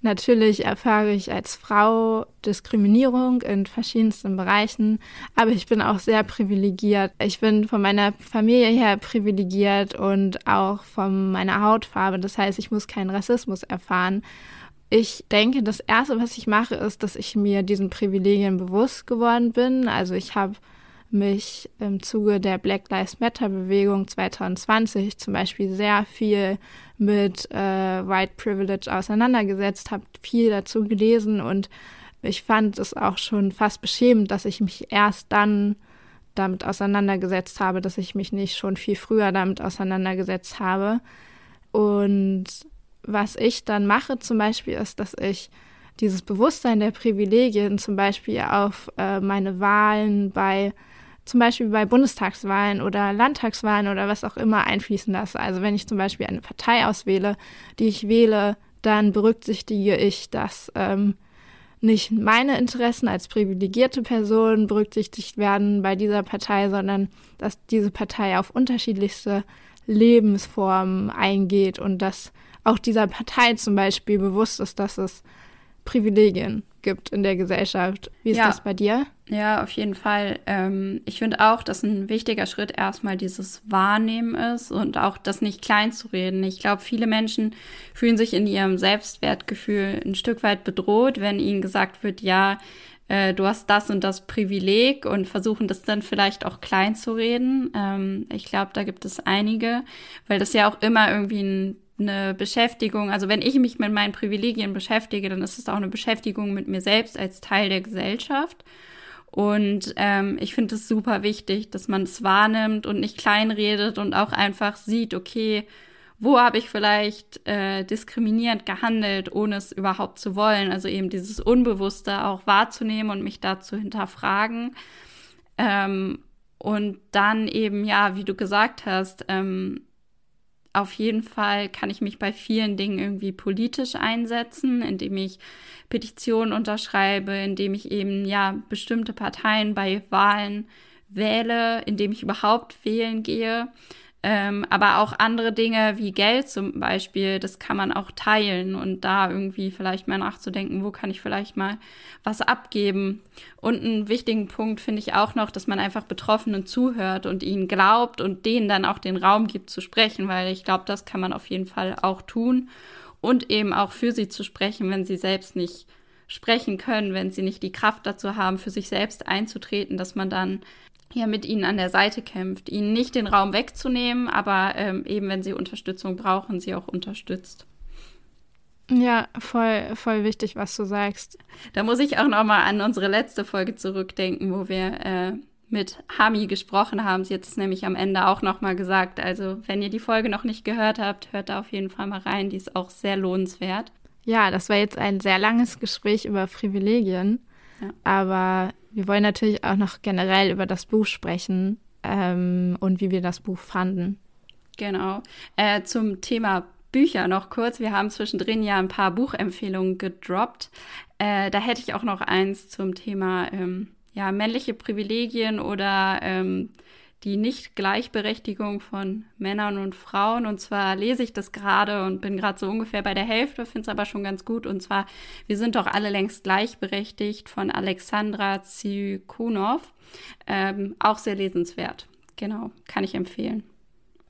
Natürlich erfahre ich als Frau Diskriminierung in verschiedensten Bereichen, aber ich bin auch sehr privilegiert. Ich bin von meiner Familie her privilegiert und auch von meiner Hautfarbe. Das heißt, ich muss keinen Rassismus erfahren. Ich denke, das Erste, was ich mache, ist, dass ich mir diesen Privilegien bewusst geworden bin. Also ich habe mich im Zuge der Black Lives Matter Bewegung 2020 zum Beispiel sehr viel mit äh, White Privilege auseinandergesetzt, habe viel dazu gelesen und ich fand es auch schon fast beschämend, dass ich mich erst dann damit auseinandergesetzt habe, dass ich mich nicht schon viel früher damit auseinandergesetzt habe. Und was ich dann mache zum Beispiel ist, dass ich dieses Bewusstsein der Privilegien zum Beispiel auf äh, meine Wahlen bei zum Beispiel bei Bundestagswahlen oder Landtagswahlen oder was auch immer einfließen lasse. Also wenn ich zum Beispiel eine Partei auswähle, die ich wähle, dann berücksichtige ich, dass ähm, nicht meine Interessen als privilegierte Person berücksichtigt werden bei dieser Partei, sondern dass diese Partei auf unterschiedlichste Lebensformen eingeht und dass auch dieser Partei zum Beispiel bewusst ist, dass es Privilegien gibt in der Gesellschaft. Wie ist ja. das bei dir? Ja, auf jeden Fall. Ähm, ich finde auch, dass ein wichtiger Schritt erstmal dieses Wahrnehmen ist und auch das nicht klein zu reden. Ich glaube, viele Menschen fühlen sich in ihrem Selbstwertgefühl ein Stück weit bedroht, wenn ihnen gesagt wird, ja, äh, du hast das und das Privileg und versuchen das dann vielleicht auch klein zu reden. Ähm, ich glaube, da gibt es einige, weil das ja auch immer irgendwie ein eine Beschäftigung, also wenn ich mich mit meinen Privilegien beschäftige, dann ist es auch eine Beschäftigung mit mir selbst als Teil der Gesellschaft. Und ähm, ich finde es super wichtig, dass man es wahrnimmt und nicht kleinredet und auch einfach sieht, okay, wo habe ich vielleicht äh, diskriminierend gehandelt, ohne es überhaupt zu wollen. Also eben dieses Unbewusste auch wahrzunehmen und mich da zu hinterfragen. Ähm, Und dann eben, ja, wie du gesagt hast, ähm, auf jeden Fall kann ich mich bei vielen Dingen irgendwie politisch einsetzen, indem ich Petitionen unterschreibe, indem ich eben ja bestimmte Parteien bei Wahlen wähle, indem ich überhaupt wählen gehe. Ähm, aber auch andere Dinge wie Geld zum Beispiel, das kann man auch teilen und da irgendwie vielleicht mal nachzudenken, wo kann ich vielleicht mal was abgeben. Und einen wichtigen Punkt finde ich auch noch, dass man einfach Betroffenen zuhört und ihnen glaubt und denen dann auch den Raum gibt zu sprechen, weil ich glaube, das kann man auf jeden Fall auch tun und eben auch für sie zu sprechen, wenn sie selbst nicht sprechen können, wenn sie nicht die Kraft dazu haben, für sich selbst einzutreten, dass man dann ja mit ihnen an der Seite kämpft, ihnen nicht den Raum wegzunehmen, aber ähm, eben wenn sie Unterstützung brauchen, sie auch unterstützt. Ja, voll, voll wichtig, was du sagst. Da muss ich auch noch mal an unsere letzte Folge zurückdenken, wo wir äh, mit Hami gesprochen haben. Sie hat es nämlich am Ende auch noch mal gesagt. Also wenn ihr die Folge noch nicht gehört habt, hört da auf jeden Fall mal rein. Die ist auch sehr lohnenswert. Ja, das war jetzt ein sehr langes Gespräch über Privilegien. Ja. Aber wir wollen natürlich auch noch generell über das Buch sprechen ähm, und wie wir das Buch fanden. Genau. Äh, zum Thema Bücher noch kurz. Wir haben zwischendrin ja ein paar Buchempfehlungen gedroppt. Äh, da hätte ich auch noch eins zum Thema ähm, ja, männliche Privilegien oder ähm, die Nicht-Gleichberechtigung von Männern und Frauen. Und zwar lese ich das gerade und bin gerade so ungefähr bei der Hälfte, finde es aber schon ganz gut. Und zwar, wir sind doch alle längst gleichberechtigt von Alexandra Zykunov. Ähm, auch sehr lesenswert. Genau, kann ich empfehlen.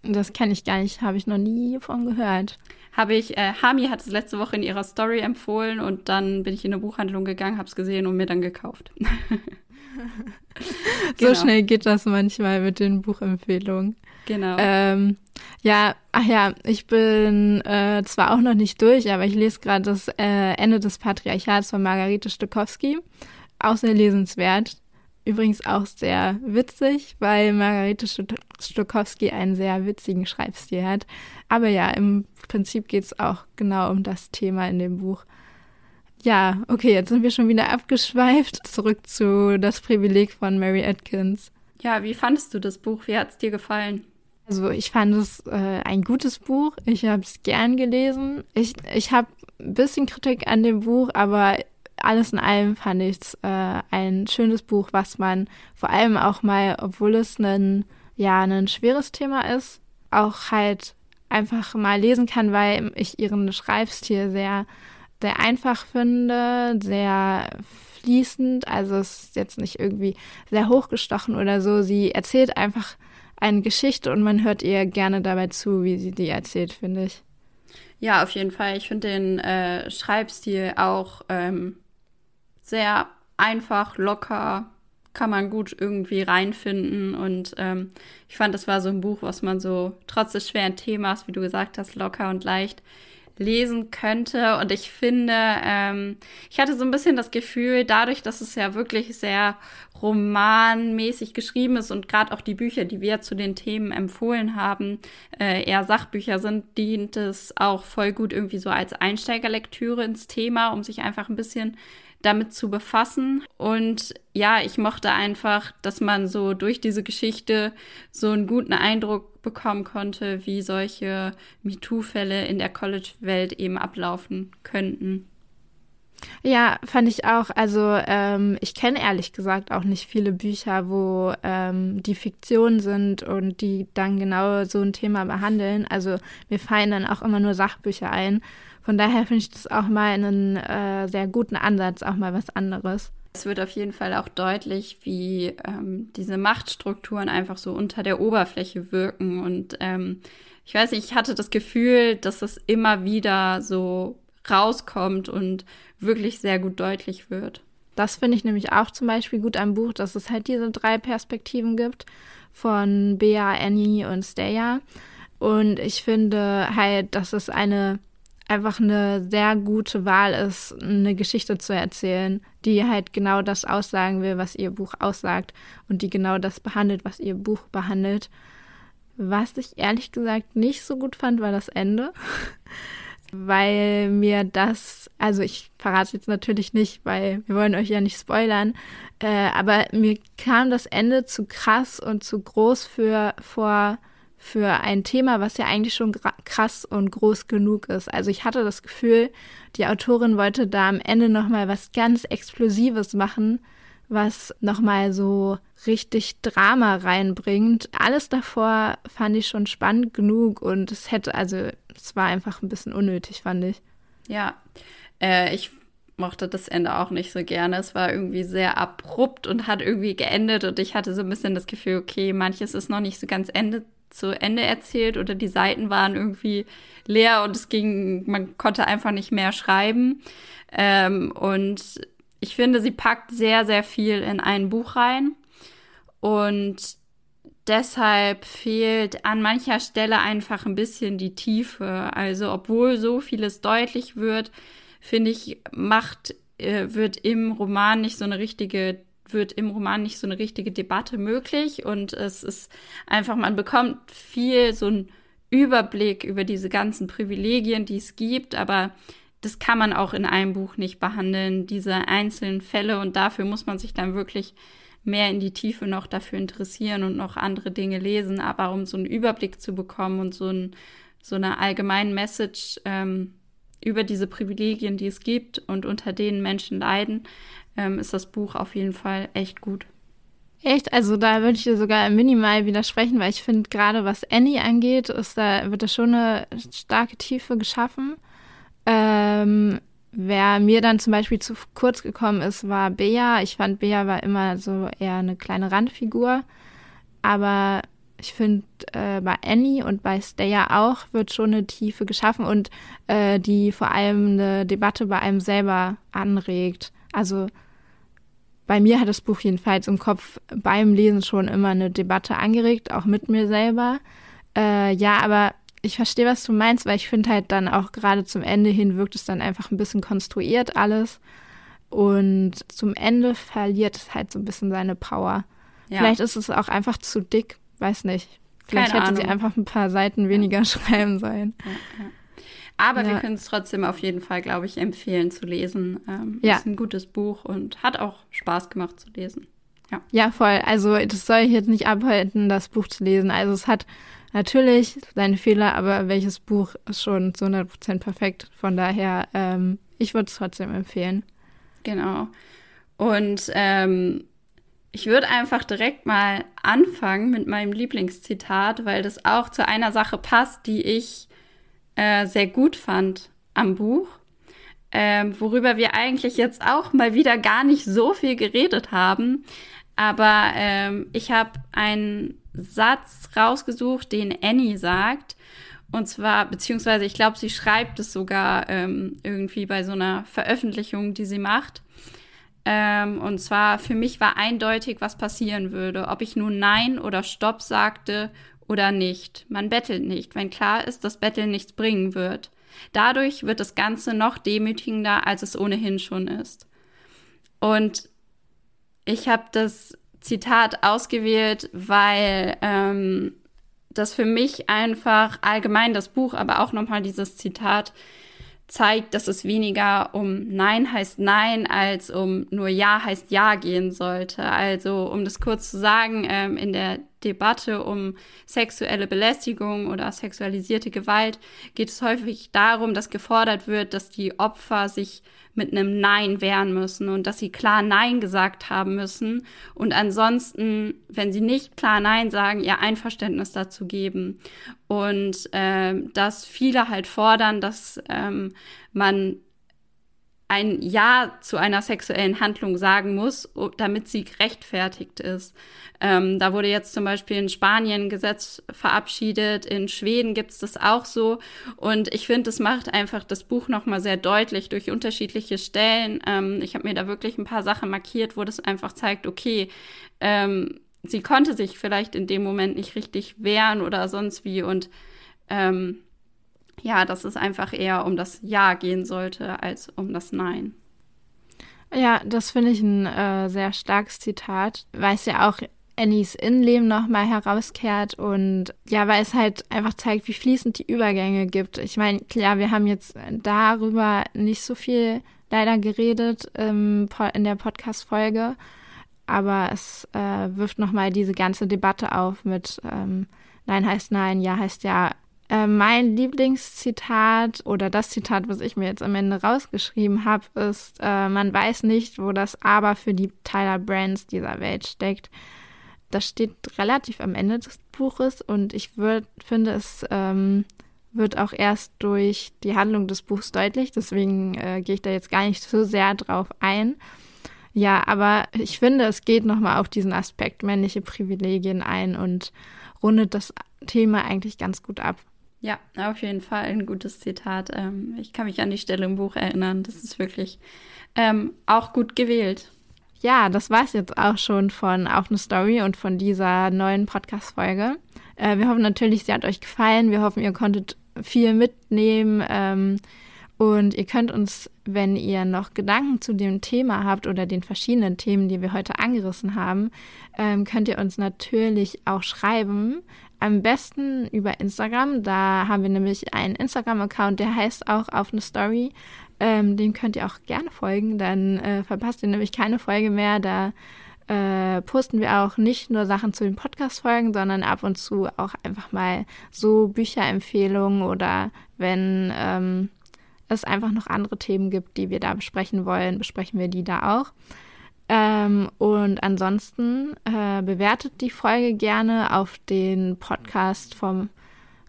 Das kenne ich gar nicht, habe ich noch nie von gehört. Habe ich, äh, Hami hat es letzte Woche in ihrer Story empfohlen und dann bin ich in eine Buchhandlung gegangen, habe es gesehen und mir dann gekauft. [LAUGHS] [LAUGHS] genau. So schnell geht das manchmal mit den Buchempfehlungen. Genau. Ähm, ja, ach ja, ich bin äh, zwar auch noch nicht durch, aber ich lese gerade das äh, Ende des Patriarchats von Margarete Stokowski. Auch sehr lesenswert. Übrigens auch sehr witzig, weil Margarete Stokowski einen sehr witzigen Schreibstil hat. Aber ja, im Prinzip geht es auch genau um das Thema in dem Buch. Ja, okay, jetzt sind wir schon wieder abgeschweift. Zurück zu Das Privileg von Mary Atkins. Ja, wie fandest du das Buch? Wie hat es dir gefallen? Also ich fand es äh, ein gutes Buch. Ich habe es gern gelesen. Ich, ich habe ein bisschen Kritik an dem Buch, aber alles in allem fand ich es äh, ein schönes Buch, was man vor allem auch mal, obwohl es ein, ja, ein schweres Thema ist, auch halt einfach mal lesen kann, weil ich ihren Schreibstil sehr sehr einfach finde, sehr fließend. Also es ist jetzt nicht irgendwie sehr hochgestochen oder so. Sie erzählt einfach eine Geschichte und man hört ihr gerne dabei zu, wie sie die erzählt, finde ich. Ja, auf jeden Fall. Ich finde den äh, Schreibstil auch ähm, sehr einfach, locker, kann man gut irgendwie reinfinden. Und ähm, ich fand, das war so ein Buch, was man so trotz des schweren Themas, wie du gesagt hast, locker und leicht lesen könnte. Und ich finde, ähm, ich hatte so ein bisschen das Gefühl, dadurch, dass es ja wirklich sehr romanmäßig geschrieben ist und gerade auch die Bücher, die wir zu den Themen empfohlen haben, äh, eher Sachbücher sind, dient es auch voll gut irgendwie so als Einsteigerlektüre ins Thema, um sich einfach ein bisschen damit zu befassen. Und ja, ich mochte einfach, dass man so durch diese Geschichte so einen guten Eindruck bekommen konnte, wie solche MeToo-Fälle in der College-Welt eben ablaufen könnten. Ja, fand ich auch. Also ähm, ich kenne ehrlich gesagt auch nicht viele Bücher, wo ähm, die Fiktion sind und die dann genau so ein Thema behandeln. Also mir fallen dann auch immer nur Sachbücher ein. Von daher finde ich das auch mal einen äh, sehr guten Ansatz, auch mal was anderes. Es wird auf jeden Fall auch deutlich, wie ähm, diese Machtstrukturen einfach so unter der Oberfläche wirken. Und ähm, ich weiß nicht, ich hatte das Gefühl, dass es immer wieder so rauskommt und wirklich sehr gut deutlich wird. Das finde ich nämlich auch zum Beispiel gut am Buch, dass es halt diese drei Perspektiven gibt von Bea, Annie und Steya. Und ich finde halt, dass es eine einfach eine sehr gute Wahl ist, eine Geschichte zu erzählen, die halt genau das aussagen will, was ihr Buch aussagt und die genau das behandelt, was ihr Buch behandelt. Was ich ehrlich gesagt nicht so gut fand, war das Ende. [LAUGHS] weil mir das, also ich verrate es jetzt natürlich nicht, weil wir wollen euch ja nicht spoilern, äh, aber mir kam das Ende zu krass und zu groß für vor für ein Thema, was ja eigentlich schon krass und groß genug ist. Also ich hatte das Gefühl, die Autorin wollte da am Ende noch mal was ganz Explosives machen, was noch mal so richtig Drama reinbringt. Alles davor fand ich schon spannend genug und es hätte, also es war einfach ein bisschen unnötig, fand ich. Ja, äh, ich mochte das Ende auch nicht so gerne. Es war irgendwie sehr abrupt und hat irgendwie geendet und ich hatte so ein bisschen das Gefühl, okay, manches ist noch nicht so ganz Ende zu Ende erzählt oder die Seiten waren irgendwie leer und es ging, man konnte einfach nicht mehr schreiben. Ähm, und ich finde, sie packt sehr, sehr viel in ein Buch rein. Und deshalb fehlt an mancher Stelle einfach ein bisschen die Tiefe. Also, obwohl so vieles deutlich wird, finde ich, macht, äh, wird im Roman nicht so eine richtige wird im Roman nicht so eine richtige Debatte möglich und es ist einfach, man bekommt viel so einen Überblick über diese ganzen Privilegien, die es gibt, aber das kann man auch in einem Buch nicht behandeln, diese einzelnen Fälle und dafür muss man sich dann wirklich mehr in die Tiefe noch dafür interessieren und noch andere Dinge lesen. Aber um so einen Überblick zu bekommen und so, ein, so eine allgemeine Message ähm, über diese Privilegien, die es gibt und unter denen Menschen leiden, ähm, ist das Buch auf jeden Fall echt gut. Echt? Also da würde ich dir sogar minimal widersprechen, weil ich finde, gerade was Annie angeht, ist da, wird da schon eine starke Tiefe geschaffen. Ähm, Wer mir dann zum Beispiel zu kurz gekommen ist, war Bea. Ich fand, Bea war immer so eher eine kleine Randfigur. Aber ich finde, äh, bei Annie und bei Staya auch wird schon eine Tiefe geschaffen und äh, die vor allem eine Debatte bei einem selber anregt. Also bei mir hat das Buch jedenfalls im Kopf beim Lesen schon immer eine Debatte angeregt, auch mit mir selber. Äh, ja, aber ich verstehe, was du meinst, weil ich finde halt dann auch gerade zum Ende hin wirkt es dann einfach ein bisschen konstruiert alles. Und zum Ende verliert es halt so ein bisschen seine Power. Ja. Vielleicht ist es auch einfach zu dick, weiß nicht. Vielleicht Keine hätte Ahnung. sie einfach ein paar Seiten weniger ja. schreiben sollen. Ja, Aber wir können es trotzdem auf jeden Fall, glaube ich, empfehlen zu lesen. Ähm, ja. Ist ein gutes Buch und hat auch Spaß gemacht zu lesen. Ja. ja, voll. Also das soll ich jetzt nicht abhalten, das Buch zu lesen. Also es hat natürlich seine Fehler, aber welches Buch ist schon zu 100% perfekt. Von daher, ähm, ich würde es trotzdem empfehlen. Genau. Und ähm, ich würde einfach direkt mal anfangen mit meinem Lieblingszitat, weil das auch zu einer Sache passt, die ich äh, sehr gut fand am Buch. Ähm, worüber wir eigentlich jetzt auch mal wieder gar nicht so viel geredet haben. Aber ähm, ich habe einen Satz rausgesucht, den Annie sagt. Und zwar, beziehungsweise ich glaube, sie schreibt es sogar ähm, irgendwie bei so einer Veröffentlichung, die sie macht. Ähm, und zwar, für mich war eindeutig, was passieren würde, ob ich nun Nein oder Stopp sagte oder nicht. Man bettelt nicht, wenn klar ist, dass Betteln nichts bringen wird. Dadurch wird das Ganze noch demütigender, als es ohnehin schon ist. Und ich habe das Zitat ausgewählt, weil ähm, das für mich einfach allgemein das Buch, aber auch nochmal dieses Zitat zeigt, dass es weniger um Nein heißt Nein als um nur Ja heißt Ja gehen sollte. Also um das kurz zu sagen, ähm, in der Debatte um sexuelle Belästigung oder sexualisierte Gewalt geht es häufig darum, dass gefordert wird, dass die Opfer sich mit einem Nein wehren müssen und dass sie klar Nein gesagt haben müssen und ansonsten, wenn sie nicht klar Nein sagen, ihr Einverständnis dazu geben. Und äh, dass viele halt fordern, dass ähm, man ein Ja zu einer sexuellen Handlung sagen muss, damit sie gerechtfertigt ist. Ähm, da wurde jetzt zum Beispiel in Spanien ein Gesetz verabschiedet, in Schweden gibt es das auch so. Und ich finde, das macht einfach das Buch nochmal sehr deutlich durch unterschiedliche Stellen. Ähm, ich habe mir da wirklich ein paar Sachen markiert, wo das einfach zeigt, okay, ähm, sie konnte sich vielleicht in dem Moment nicht richtig wehren oder sonst wie. Und ähm, ja, dass es einfach eher um das Ja gehen sollte als um das Nein. Ja, das finde ich ein äh, sehr starkes Zitat, weil es ja auch Annies Innenleben nochmal herauskehrt und ja, weil es halt einfach zeigt, wie fließend die Übergänge gibt. Ich meine, klar, wir haben jetzt darüber nicht so viel leider geredet ähm, in der Podcast-Folge, aber es äh, wirft nochmal diese ganze Debatte auf mit ähm, Nein heißt Nein, Ja heißt Ja. Äh, mein Lieblingszitat oder das Zitat, was ich mir jetzt am Ende rausgeschrieben habe, ist, äh, man weiß nicht, wo das Aber für die Tyler Brands dieser Welt steckt. Das steht relativ am Ende des Buches und ich würd, finde, es ähm, wird auch erst durch die Handlung des Buchs deutlich. Deswegen äh, gehe ich da jetzt gar nicht so sehr drauf ein. Ja, aber ich finde, es geht nochmal auf diesen Aspekt männliche Privilegien ein und rundet das Thema eigentlich ganz gut ab. Ja, auf jeden Fall ein gutes Zitat. Ähm, ich kann mich an die Stelle im Buch erinnern. Das ist wirklich ähm, auch gut gewählt. Ja, das war es jetzt auch schon von Auf eine Story und von dieser neuen Podcast-Folge. Äh, wir hoffen natürlich, sie hat euch gefallen. Wir hoffen, ihr konntet viel mitnehmen. Ähm, und ihr könnt uns, wenn ihr noch Gedanken zu dem Thema habt oder den verschiedenen Themen, die wir heute angerissen haben, ähm, könnt ihr uns natürlich auch schreiben. Am besten über Instagram. Da haben wir nämlich einen Instagram-Account, der heißt auch auf eine Story. Ähm, den könnt ihr auch gerne folgen. Dann äh, verpasst ihr nämlich keine Folge mehr. Da äh, posten wir auch nicht nur Sachen zu den Podcast-Folgen, sondern ab und zu auch einfach mal so Bücherempfehlungen oder wenn ähm, es einfach noch andere Themen gibt, die wir da besprechen wollen, besprechen wir die da auch. Ähm, und ansonsten äh, bewertet die Folge gerne auf den Podcast vom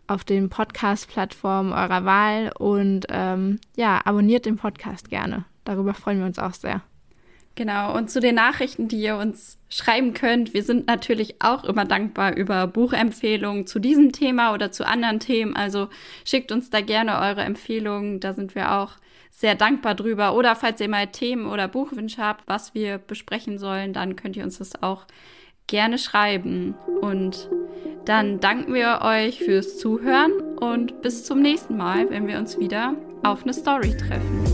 auf den Podcast-Plattformen eurer Wahl und ähm, ja, abonniert den Podcast gerne. Darüber freuen wir uns auch sehr. Genau, und zu den Nachrichten, die ihr uns schreiben könnt, wir sind natürlich auch immer dankbar über Buchempfehlungen zu diesem Thema oder zu anderen Themen. Also schickt uns da gerne eure Empfehlungen, da sind wir auch sehr dankbar drüber. Oder falls ihr mal Themen oder Buchwünsche habt, was wir besprechen sollen, dann könnt ihr uns das auch gerne schreiben. Und dann danken wir euch fürs Zuhören und bis zum nächsten Mal, wenn wir uns wieder auf eine Story treffen.